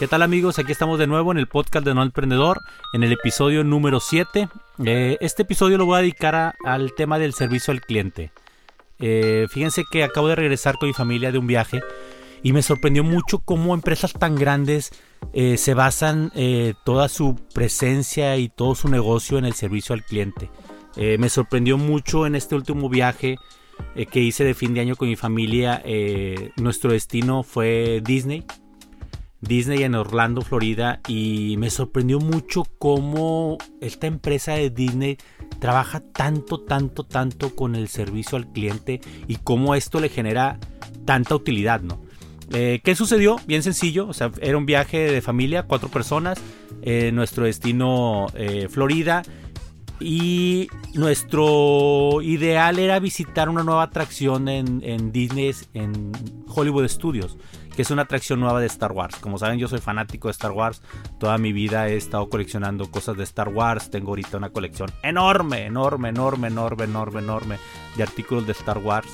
¿Qué tal amigos? Aquí estamos de nuevo en el podcast de No Emprendedor, en el episodio número 7. Eh, este episodio lo voy a dedicar al tema del servicio al cliente. Eh, fíjense que acabo de regresar con mi familia de un viaje y me sorprendió mucho cómo empresas tan grandes eh, se basan toda su presencia y todo su negocio en el servicio al cliente. me sorprendió mucho en este último viaje que hice de fin de año con mi familia. nuestro destino fue Disney. Disney en Orlando, Florida, y me sorprendió mucho cómo esta empresa de Disney trabaja tanto, tanto, tanto con el servicio al cliente y cómo esto le genera tanta utilidad, ¿no? Eh, ¿Qué sucedió? Bien sencillo, o sea, era un viaje de familia, cuatro personas, eh, nuestro destino eh, Florida y nuestro ideal era visitar una nueva atracción en, Disney, en Hollywood Studios que es una atracción nueva de Star Wars. Como saben, yo soy fanático de Star Wars. Toda mi vida he estado coleccionando cosas de Star Wars. Tengo ahorita una colección enorme, enorme, enorme, enorme, enorme, enorme de artículos de Star Wars.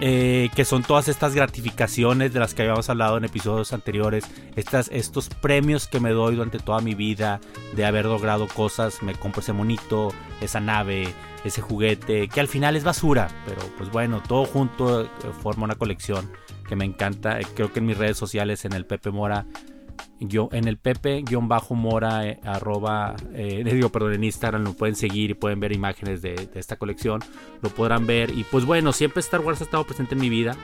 Eh, que son todas estas gratificaciones de las que habíamos hablado en episodios anteriores, estas, estos premios que me doy durante toda mi vida de haber logrado cosas, me compro ese monito, esa nave, ese juguete, que al final es basura, pero pues bueno, todo junto eh, forma una colección que me encanta. Eh, creo que en mis redes sociales, en el Pepe Mora, en el Pepe-Mora, eh, arroba, eh, digo, perdón, en Instagram lo pueden seguir y pueden ver imágenes de, esta colección. Lo podrán ver. Y pues bueno, siempre Star Wars ha estado presente en mi vida.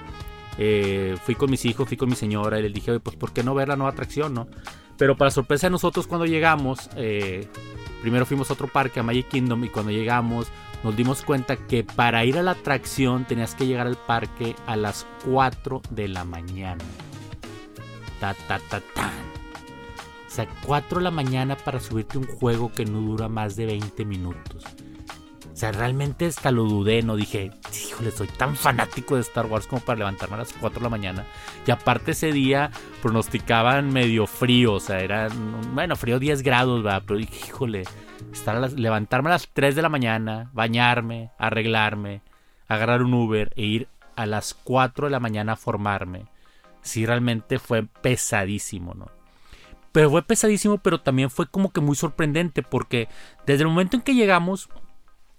fui con mis hijos, fui con mi señora y les dije, pues, ¿por qué no ver la nueva atracción, no? Pero para sorpresa de nosotros, cuando llegamos, primero fuimos a otro parque, a Magic Kingdom, y cuando llegamos, nos dimos cuenta que para ir a la atracción tenías que llegar al parque a las 4 de la mañana. Ta, ta, ta, ta. Sea, 4 de la mañana para subirte un juego que no dura más de 20 minutos. O sea, realmente hasta lo dudé, no dije, híjole, soy tan fanático de Star Wars como para levantarme a las 4 de la mañana. Y aparte ese día pronosticaban medio frío, o sea, era, bueno, frío 10 grados, ¿verdad? Pero dije, híjole, levantarme a las 3 de la mañana, bañarme, arreglarme, agarrar un Uber e ir a las 4 de la mañana a formarme. Sí, realmente fue pesadísimo, ¿no? Pero fue pesadísimo, pero también fue como que muy sorprendente porque desde el momento en que llegamos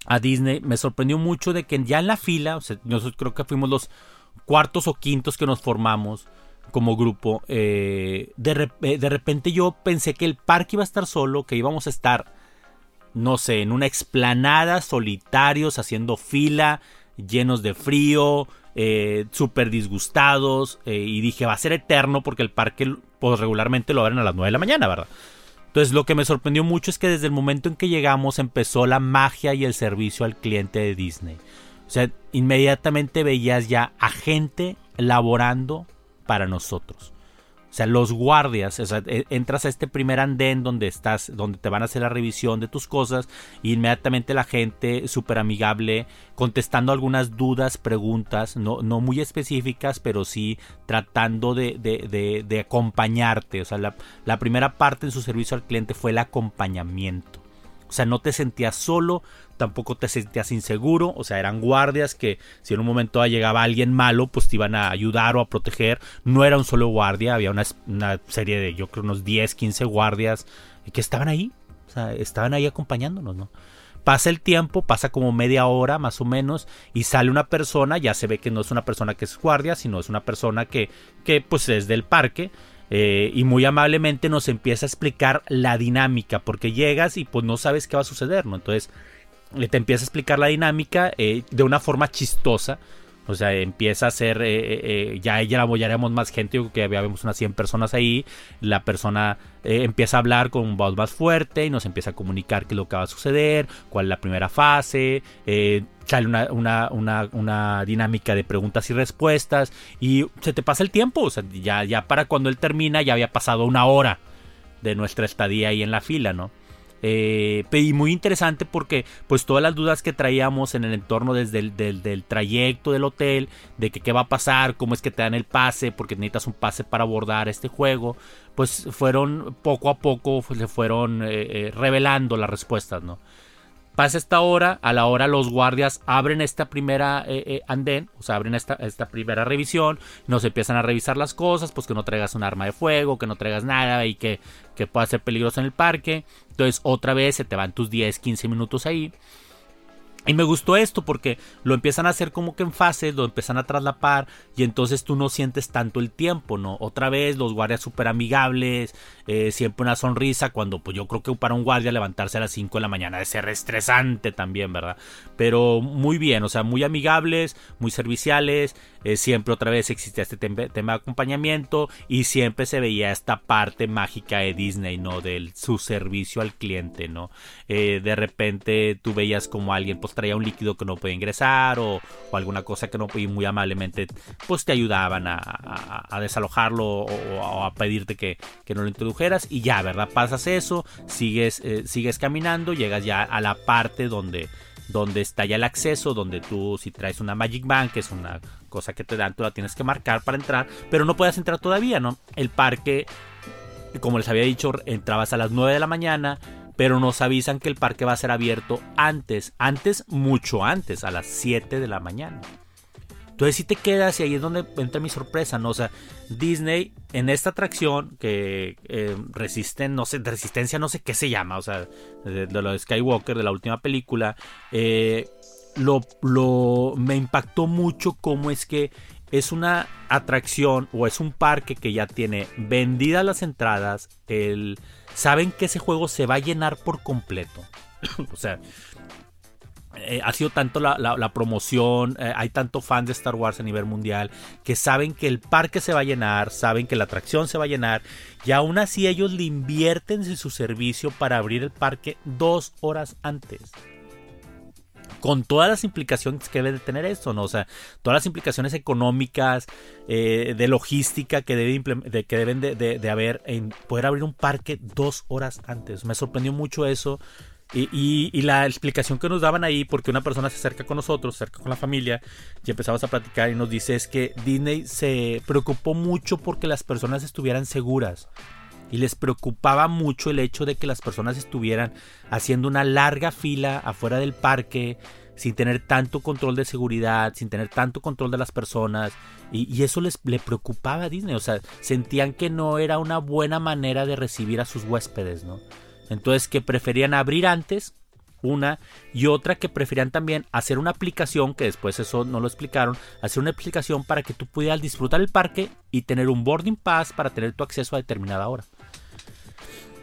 a Disney me sorprendió mucho de que ya en la fila, o sea, nosotros creo que fuimos los cuartos o quintos que nos formamos como grupo, eh, de, eh, de repente yo pensé que el parque iba a estar solo, que íbamos a estar no sé, en una explanada, solitarios, haciendo fila, llenos de frío, eh, súper disgustados, eh, y dije, va a ser eterno porque el parque pues, regularmente lo abren a las 9 de la mañana, ¿verdad? Entonces lo que me sorprendió mucho es que desde el momento en que llegamos empezó la magia y el servicio al cliente de Disney. O sea, inmediatamente veías ya a gente laborando para nosotros. O sea, los guardias, o sea, e, entras a este primer andén donde estás, donde te van a hacer la revisión de tus cosas, y inmediatamente la gente súper amigable, contestando algunas dudas, preguntas, no, no muy específicas, pero sí tratando de, de, de, acompañarte. O sea, la, la primera parte en su servicio al cliente fue el acompañamiento. O sea, no te sentías solo, tampoco te sentías inseguro, o sea, eran guardias que si en un momento llegaba alguien malo, pues te iban a ayudar o a proteger. No era un solo guardia, había una, serie de, yo creo, unos 10, 15 guardias que estaban ahí, o sea, estaban ahí acompañándonos, ¿no? Pasa el tiempo, pasa como media hora más o menos, y sale una persona, ya se ve que no es una persona que es guardia, sino es una persona que, que pues es del parque, eh, y muy amablemente nos empieza a explicar la dinámica, porque llegas y pues no sabes qué va a suceder, ¿no? Entonces te empieza a explicar la dinámica eh, de una forma chistosa. O sea, empieza a ser, ya ella la más gente, yo creo que unas 100 personas ahí, la persona empieza a hablar con voz más fuerte y nos empieza a comunicar qué es lo que va a suceder, cuál es la primera fase, sale una, una, dinámica de preguntas y respuestas y se te pasa el tiempo, o sea, ya, ya para cuando él termina ya había pasado una hora de nuestra estadía ahí en la fila, ¿no? Eh, y muy interesante porque pues todas las dudas que traíamos en el entorno desde el del, trayecto del hotel, de que qué va a pasar, cómo es que te dan el pase, porque necesitas un pase para abordar este juego, pues fueron poco a poco, pues, le fueron eh, eh, revelando las respuestas, ¿no? Pasa esta hora, a la hora los guardias abren esta primera eh, eh, andén, o sea, abren esta, esta, primera revisión, nos empiezan a revisar las cosas, pues que no traigas un arma de fuego, que no traigas nada y que, que pueda ser peligroso en el parque. Entonces otra vez se te van tus 10, 15 minutos ahí. Y me gustó esto porque lo empiezan a hacer como que en fases, lo empiezan a traslapar y entonces tú no sientes tanto el tiempo, ¿no? Otra vez los guardias súper amigables, eh, siempre una sonrisa cuando pues yo creo que para un guardia levantarse a las 5 de la mañana debe ser estresante también, ¿verdad? Pero muy bien, o sea, muy amigables, muy serviciales, eh, siempre otra vez existía este tema de acompañamiento y siempre se veía esta parte mágica de Disney, ¿no? Del su servicio al cliente, ¿no? Eh, de repente tú veías como alguien pues traía un líquido que no podía ingresar o, alguna cosa que no y muy amablemente pues te ayudaban a, desalojarlo o, a pedirte que, no lo introdujeras y ya, ¿verdad? Pasas eso, sigues, eh, sigues caminando, llegas ya a la parte donde donde está ya el acceso, donde tú si traes una Magic Band, que es una cosa que te dan, tú la tienes que marcar para entrar, pero no puedes entrar todavía, ¿no? El parque, como les había dicho, entrabas a las 9 de la mañana, pero nos avisan que el parque va a ser abierto antes, antes, mucho antes, a las 7 de la mañana. Entonces si te quedas y ahí es donde entra mi sorpresa, ¿no? O sea, Disney en esta atracción que eh, resisten, no sé, resistencia no sé qué se llama, o sea, de, lo de Skywalker, de la última película, eh, lo, me impactó mucho cómo es que es una atracción o es un parque que ya tiene vendidas las entradas, el saben que ese juego se va a llenar por completo. o sea, eh, ha sido tanto la, promoción, eh, hay tanto fan de Star Wars a nivel mundial, que saben que el parque se va a llenar, saben que la atracción se va a llenar, y aún así ellos le invierten en su servicio para abrir el parque dos horas antes con todas las implicaciones que debe de tener esto, ¿no? O sea, todas las implicaciones económicas, eh, de logística que, debe que deben de, haber en poder abrir un parque dos horas antes. Me sorprendió mucho eso. Y, la explicación que nos daban ahí, porque una persona se acerca con nosotros, se acerca con la familia, y empezamos a platicar y nos dice es que Disney se preocupó mucho porque las personas estuvieran seguras y les preocupaba mucho el hecho de que las personas estuvieran haciendo una larga fila afuera del parque sin tener tanto control de seguridad, sin tener tanto control de las personas y, eso les le preocupaba a Disney, o sea, sentían que no era una buena manera de recibir a sus huéspedes, ¿no? Entonces que preferían abrir antes una y otra que preferían también hacer una aplicación, que después eso no lo explicaron, hacer una aplicación para que tú pudieras disfrutar el parque y tener un boarding pass para tener tu acceso a determinada hora.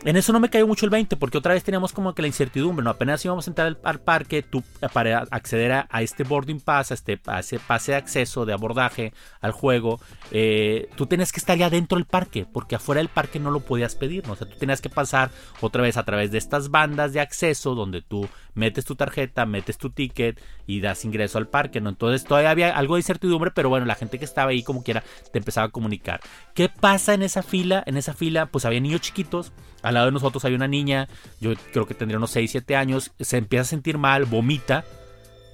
En eso no me cayó mucho el 20, porque otra vez teníamos como que la incertidumbre, ¿no? Apenas íbamos a entrar al, parque, tú para acceder a, este boarding pass, a, este, ese pase de acceso, de abordaje al juego, eh, tú tenías que estar ya dentro del parque, porque afuera del parque no lo podías pedir, ¿no? O sea, tú tenías que pasar otra vez a través de estas bandas de acceso donde tú metes tu tarjeta, metes tu ticket y das ingreso al parque, ¿no? Entonces todavía había algo de incertidumbre, pero bueno, la gente que estaba ahí como quiera te empezaba a comunicar. ¿Qué pasa en esa fila? En esa fila pues había niños chiquitos, al lado de nosotros había una niña, yo creo que tendría unos 6, 7 años, se empieza a sentir mal, vomita,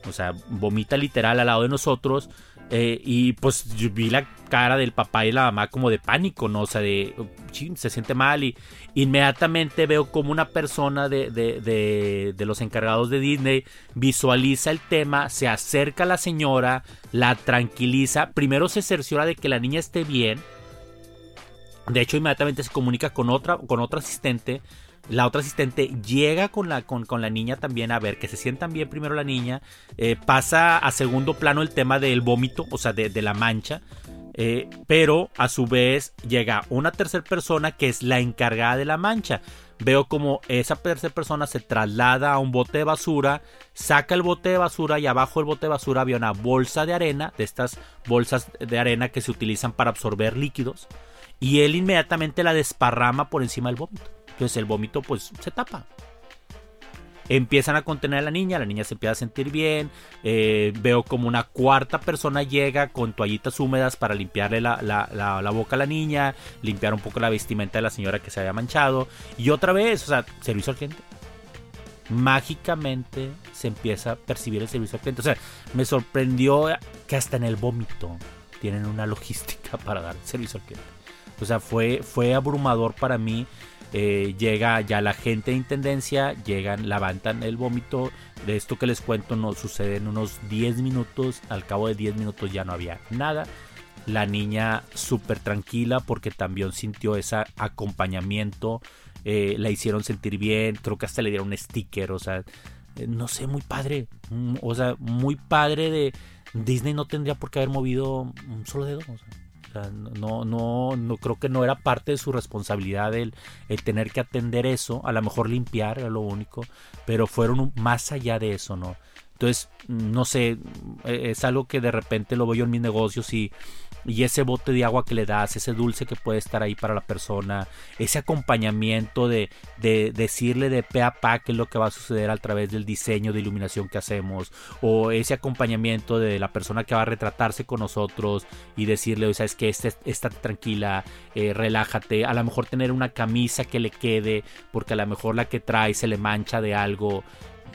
o sea, vomita literal al lado de nosotros. Eh, y pues yo vi la cara del papá y la mamá como de pánico, ¿no? O sea, de, se siente mal y inmediatamente veo como una persona de, de, de, los encargados de Disney visualiza el tema, se acerca a la señora, la tranquiliza, primero se cerciora de que la niña esté bien. De hecho, inmediatamente se comunica con otra, con otra asistente la otra asistente llega con la, con, la niña también a ver que se sientan bien primero la niña. Eh, pasa a segundo plano el tema del vómito, o sea, de, la mancha. Eh, pero a su vez llega una tercera persona que es la encargada de la mancha. Veo como esa tercera persona se traslada a un bote de basura, saca el bote de basura y abajo del bote de basura había una bolsa de arena, de estas bolsas de arena que se utilizan para absorber líquidos. Y él inmediatamente la desparrama por encima del vómito. Entonces el vómito pues se tapa. Empiezan a contener a la niña, la niña se empieza a sentir bien. Eh, veo como una cuarta persona llega con toallitas húmedas para limpiarle la, boca a la niña, limpiar un poco la vestimenta de la señora que se había manchado. Y otra vez, o sea, servicio al cliente. mágicamente se empieza a percibir el servicio al cliente. O sea, me sorprendió que hasta en el vómito tienen una logística para dar servicio al cliente. O sea, fue, fue abrumador para mí. Eh, llega ya la gente de intendencia, llegan, levantan el vómito. De esto que les cuento no sucede en unos 10 minutos. Al cabo de 10 minutos ya no había nada. La niña súper tranquila porque también sintió ese acompañamiento. Eh, la hicieron sentir bien. Creo que hasta le dieron un sticker. O sea, eh, no sé, muy padre. Mm, o sea, muy padre de... Disney no tendría por qué haber movido un solo dedo. O sea, no, no, no creo que no era parte de su responsabilidad el, el, tener que atender eso, a lo mejor limpiar era lo único, pero fueron más allá de eso, ¿no? Entonces, no sé, e, es algo que de repente lo veo yo en mis negocios y y ese bote de agua que le das, ese dulce que puede estar ahí para la persona, ese acompañamiento de, de decirle de pe a pa qué es lo que va a suceder a través del diseño de iluminación que hacemos, o ese acompañamiento de la persona que va a retratarse con nosotros y decirle, o sea, que este, está tranquila, eh, relájate, a lo mejor tener una camisa que le quede, porque a lo mejor la que trae se le mancha de algo,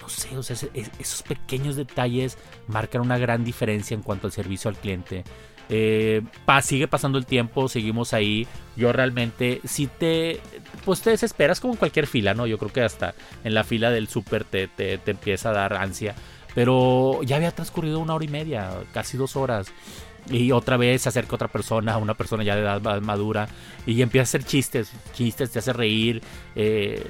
no sé, o sea, esos pequeños detalles marcan una gran diferencia en cuanto al servicio al cliente. Eh, sigue pasando el tiempo, seguimos ahí. Yo realmente, si te, pues te desesperas como en cualquier fila, ¿no? Yo creo que hasta en la fila del súper te, te, empieza a dar ansia. Pero ya había transcurrido una hora y media, casi dos horas. Y otra vez se acerca otra persona, una persona ya de edad madura, y empieza a hacer chistes, chistes, te hace reír. Eh,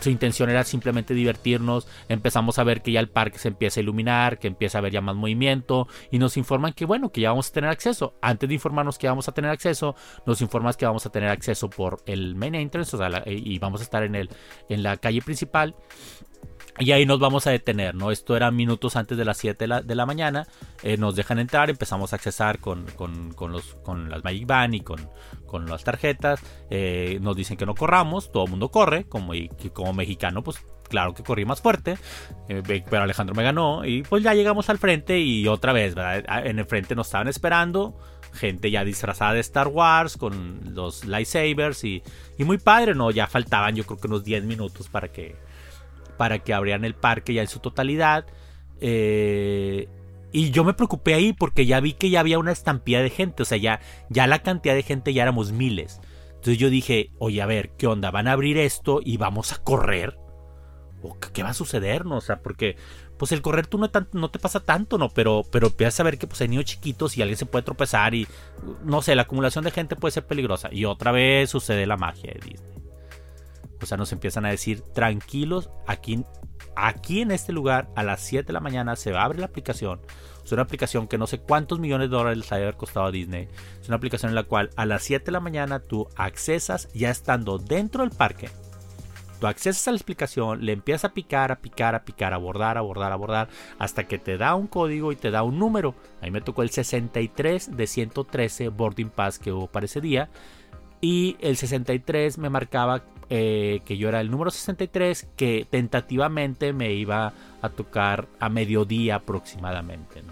su intención era simplemente divertirnos. Empezamos a ver que ya el parque se empieza a iluminar, que empieza a haber ya más movimiento y nos informan que bueno, que ya vamos a tener acceso. Antes de informarnos que vamos a tener acceso, nos informan que vamos a tener acceso por el main entrance, o sea, y vamos a estar en el en la calle principal. Y ahí nos vamos a detener, ¿no? Esto era minutos antes de las 7 de la, mañana. Eh, nos dejan entrar, empezamos a accesar con, con, con, los, con las Magic Band y con, con las tarjetas. Eh, nos dicen que no corramos, todo el mundo corre. Como, como mexicano, pues claro que corrí más fuerte. Eh, pero Alejandro me ganó. Y pues ya llegamos al frente y otra vez, ¿verdad? En el frente nos estaban esperando. Gente ya disfrazada de Star Wars con los lightsabers y, y muy padre, ¿no? Ya faltaban yo creo que unos 10 minutos para que para que abrieran el parque ya en su totalidad. Eh, y yo me preocupé ahí porque ya vi que ya había una estampida de gente, o sea, ya, ya la cantidad de gente ya éramos miles. Entonces yo dije, oye, a ver, ¿qué onda? ¿Van a abrir esto y vamos a correr? ¿O qué va a suceder? No? O sea, porque pues el correr tú no, no te pasa tanto, ¿no? Pero, pero a ver que pues hay niños chiquitos y alguien se puede tropezar y no sé, la acumulación de gente puede ser peligrosa. Y otra vez sucede la magia de Disney. O sea, nos empiezan a decir, tranquilos, aquí, aquí en este lugar a las 7 de la mañana se abre la aplicación. Es una aplicación que no sé cuántos millones de dólares les ha haber costado a Disney. Es una aplicación en la cual a las 7 de la mañana tú accesas ya estando dentro del parque. Tú accesas a la explicación, le empiezas a picar, a picar, a picar, a bordar, a bordar, a bordar, hasta que te da un código y te da un número. A mí me tocó el 63 de 113 boarding pass que hubo para ese día. Y el 63 me marcaba eh, que yo era el número 63, que tentativamente me iba a tocar a mediodía aproximadamente.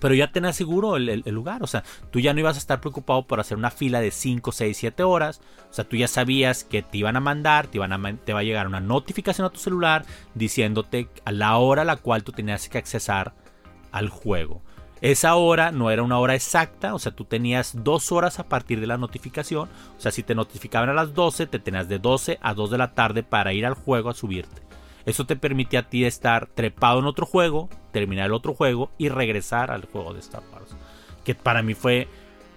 Pero ya tenés seguro el, lugar, o sea, tú ya no ibas a estar preocupado por hacer una fila de 5, 6, 7 horas, o sea, tú ya sabías que te iban a mandar, te, iban a, te va a llegar una notificación a tu celular diciéndote a la hora a la cual tú tenías que accesar al juego. Esa hora no era una hora exacta, o sea, tú tenías dos horas a partir de la notificación. O sea, si te notificaban a las 12, te tenías de 12 a 2 de la tarde para ir al juego a subirte. Eso te permitía a ti estar trepado en otro juego, terminar el otro juego y regresar al juego de Star Wars. Que para mí fue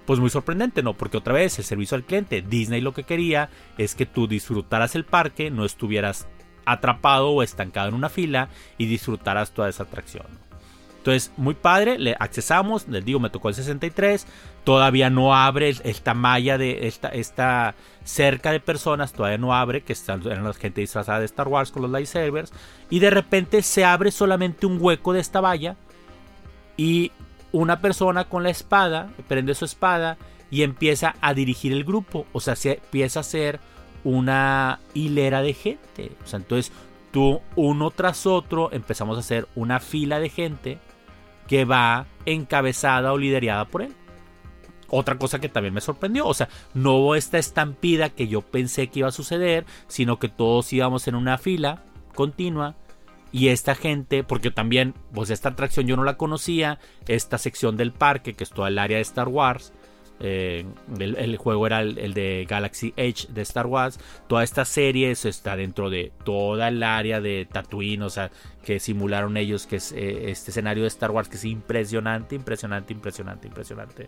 pues muy sorprendente, ¿no? Porque otra vez el servicio al cliente, Disney lo que quería es que tú disfrutaras el parque, no estuvieras atrapado o estancado en una fila y disfrutaras toda esa atracción. Entonces, muy padre, le accesamos, les digo, me tocó el 63, todavía no abre esta malla de esta, esta cerca de personas, todavía no abre, que están, eran la gente disfrazada de Star Wars con los lightsabers, y de repente se abre solamente un hueco de esta valla y una persona con la espada prende su espada y empieza a dirigir el grupo, o sea, se empieza a hacer una hilera de gente, o sea, entonces tú uno tras otro empezamos a hacer una fila de gente que va encabezada o liderada por él. Otra cosa que también me sorprendió, o sea, no hubo esta estampida que yo pensé que iba a suceder, sino que todos íbamos en una fila, continua. Y esta gente, porque también, pues esta atracción yo no la conocía, esta sección del parque, que es toda el área de Star Wars, eh, el, juego era el, de Galaxy Edge de Star Wars. Toda esta serie está dentro de toda el área de Tatooine, o sea, que simularon ellos, que es eh, este escenario de Star Wars que es impresionante, impresionante, impresionante, impresionante.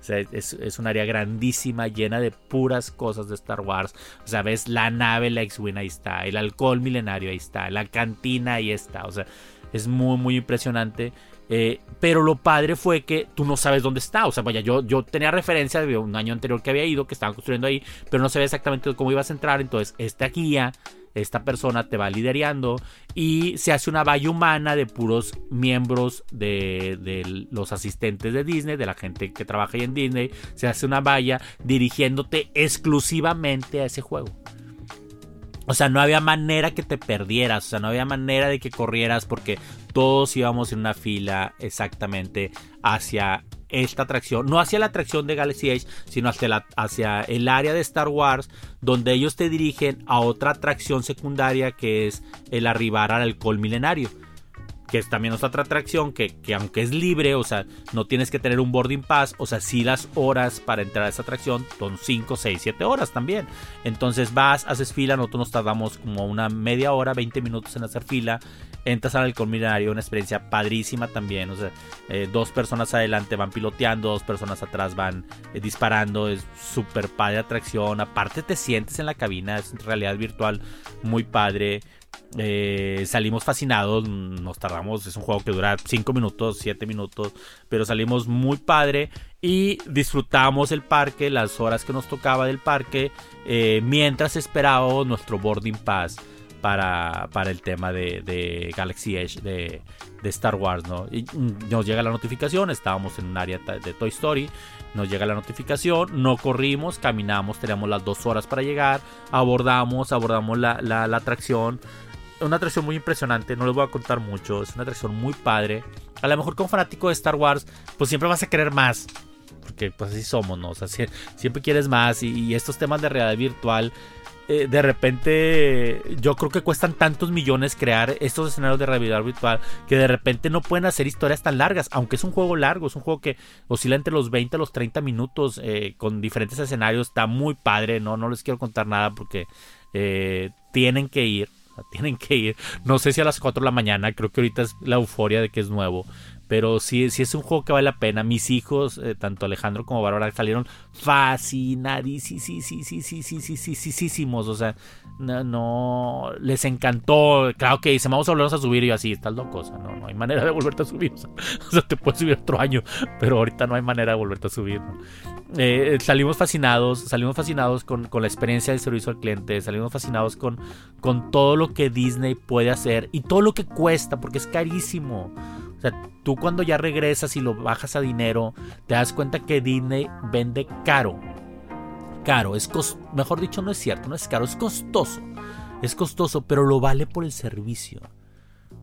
O sea, es, un área grandísima, llena de puras cosas de Star Wars. O sea, ves la nave, la X-Wing ahí está, el alcohol milenario ahí está, la cantina ahí está. O sea, es muy, muy impresionante. Eh, pero lo padre fue que tú no sabes dónde está. O sea, vaya, yo, yo tenía referencia de un año anterior que había ido, que estaban construyendo ahí, pero no sabía exactamente cómo ibas a entrar. Entonces, esta guía, esta persona te va liderando y se hace una valla humana de puros miembros de, de, los asistentes de Disney, de la gente que trabaja ahí en Disney. Se hace una valla dirigiéndote exclusivamente a ese juego. O sea, no había manera que te perdieras, o sea, no había manera de que corrieras porque todos íbamos en una fila exactamente hacia esta atracción, no hacia la atracción de Galaxy Edge, sino hacia, hacia el área de Star Wars, donde ellos te dirigen a otra atracción secundaria que es el arribar al alcohol milenario que es también otra atracción que, aunque es libre, o sea, no tienes que tener un boarding pass, o sea, sí las horas para entrar a esa atracción son 5, 6, 7 horas también. Entonces vas, haces fila, nosotros nos tardamos como una media hora, 20 minutos en hacer fila, entras al milenario, una experiencia padrísima también, o sea, eh, dos personas adelante van piloteando, dos personas atrás van eh, disparando, es súper padre atracción, aparte te sientes en la cabina, es realidad virtual muy padre. Eh, salimos fascinados, nos tardamos, es un juego que dura 5 minutos, 7 minutos, pero salimos muy padre y disfrutamos el parque, las horas que nos tocaba del parque, eh, mientras esperábamos nuestro boarding pass para, para el tema de, Galaxy Edge de, Star Wars, ¿no? Y nos llega la notificación, estábamos en un área de Toy Story, nos llega la notificación, no corrimos, caminamos, teníamos las dos horas para llegar, abordamos, abordamos la atracción, una atracción muy impresionante, no les voy a contar mucho, es una atracción muy padre. A lo mejor como fanático de Star Wars, pues siempre vas a querer más. Porque pues así somos, ¿no? O sea, siempre quieres más. Y, estos temas de realidad virtual, eh, de repente, yo creo que cuestan tantos millones crear estos escenarios de realidad virtual que de repente no pueden hacer historias tan largas. Aunque es un juego largo, es un juego que oscila entre los 20 a los 30 minutos eh, con diferentes escenarios. Está muy padre, ¿no? No les quiero contar nada porque eh, tienen que ir tienen que ir. No sé si a las 4 de la mañana, creo que ahorita es la euforia de que es nuevo. Pero sí, sí es un juego que vale la pena. Mis hijos, eh, tanto Alejandro como Bárbara, salieron fascinadísimos. O sea, no, no, les encantó. Claro que dicen, vamos a volvernos a subir. Y yo así, estás loco. O sea, no, no hay manera de volverte a subir. O sea, te puedes subir otro año, pero ahorita no hay manera de volverte a subir. Eh, salimos fascinados, salimos fascinados con, con, la experiencia del servicio al cliente. Salimos fascinados con, con todo lo que Disney puede hacer y todo lo que cuesta, porque es carísimo. O sea, tú cuando ya regresas y lo bajas a dinero, te das cuenta que Disney vende caro. Caro, es mejor dicho, no es cierto, no es caro, es costoso. Es costoso, pero lo vale por el servicio.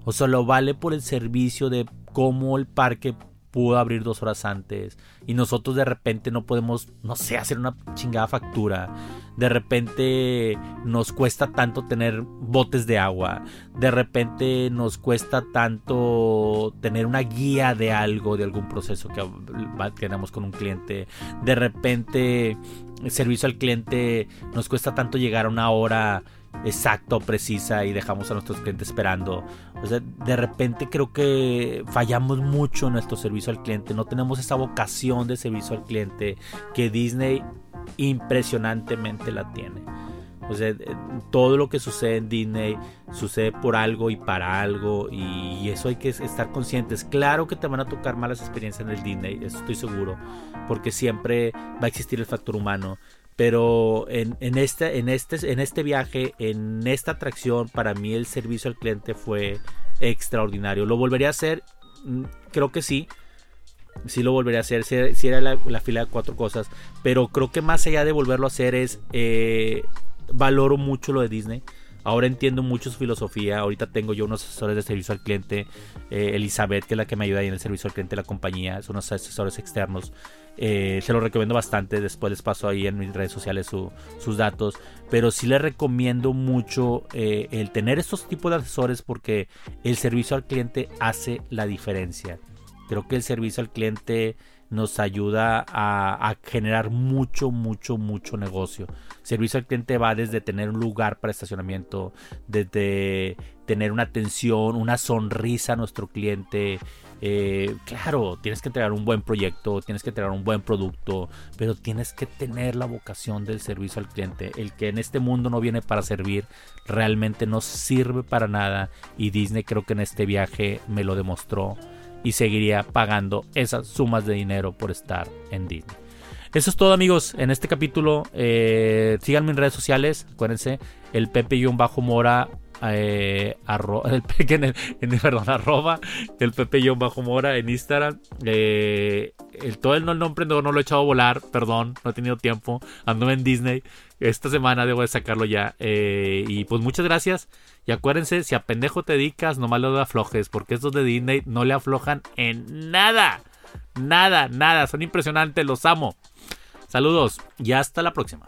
O sea, lo vale por el servicio de cómo el parque pudo abrir dos horas antes y nosotros de repente no podemos, no sé, hacer una chingada factura. De repente nos cuesta tanto tener botes de agua. De repente nos cuesta tanto tener una guía de algo, de algún proceso que tenemos con un cliente. De repente el servicio al cliente nos cuesta tanto llegar a una hora exacta o precisa y dejamos a nuestros clientes esperando. O sea, de repente creo que fallamos mucho en nuestro servicio al cliente, no tenemos esa vocación de servicio al cliente que Disney impresionantemente la tiene. O sea, eh, todo lo que sucede en Disney sucede por algo y para algo y eso hay que estar conscientes. Claro que te van a tocar malas experiencias en el Disney, eso estoy seguro, porque siempre va a existir el factor humano, pero en, este, en, este, en este viaje, en esta atracción, para mí el servicio al cliente fue extraordinario. ¿Lo volvería a hacer? Mm, creo que sí. Sí lo volvería a hacer. Si, era la, fila de cuatro cosas. Pero creo que más allá de volverlo a hacer es... Eh, valoro mucho lo de Disney. Ahora entiendo mucho su filosofía. Ahorita tengo yo unos asesores de servicio al cliente. Eh, Elizabeth, que es la que me ayuda ahí en el servicio al cliente de la compañía. Son unos asesores externos. Eh, se lo recomiendo bastante. Después les paso ahí en mis redes sociales sus datos. Pero sí les recomiendo mucho eh, el tener estos tipos de asesores porque el servicio al cliente hace la diferencia. Creo que el servicio al cliente nos ayuda a, generar mucho, mucho, mucho negocio. Servicio al cliente va desde tener un lugar para estacionamiento, desde tener una atención, una sonrisa a nuestro cliente. Eh, claro, tienes que entregar un buen proyecto, tienes que entregar un buen producto, pero tienes que tener la vocación del servicio al cliente. El que en este mundo no viene para servir, realmente no sirve para nada. Y Disney creo que en este viaje me lo demostró y seguiría pagando esas sumas de dinero por estar en Disney. Eso es todo amigos en este capítulo. Eh, síganme en redes sociales. Acuérdense, el Pepe-Mora eh, el en perdón, arroba el Pepe bajo Mora en Instagram. Eh, el, todo el nombre no, lo he echado a volar, perdón, no he tenido tiempo. Ando en Disney. Esta semana debo de sacarlo ya. Eh, y pues muchas gracias. Y acuérdense, si a pendejo te dedicas, nomás lo aflojes. Porque estos de Disney no le aflojan en nada. Nada, nada. Son impresionantes, los amo. Saludos y hasta la próxima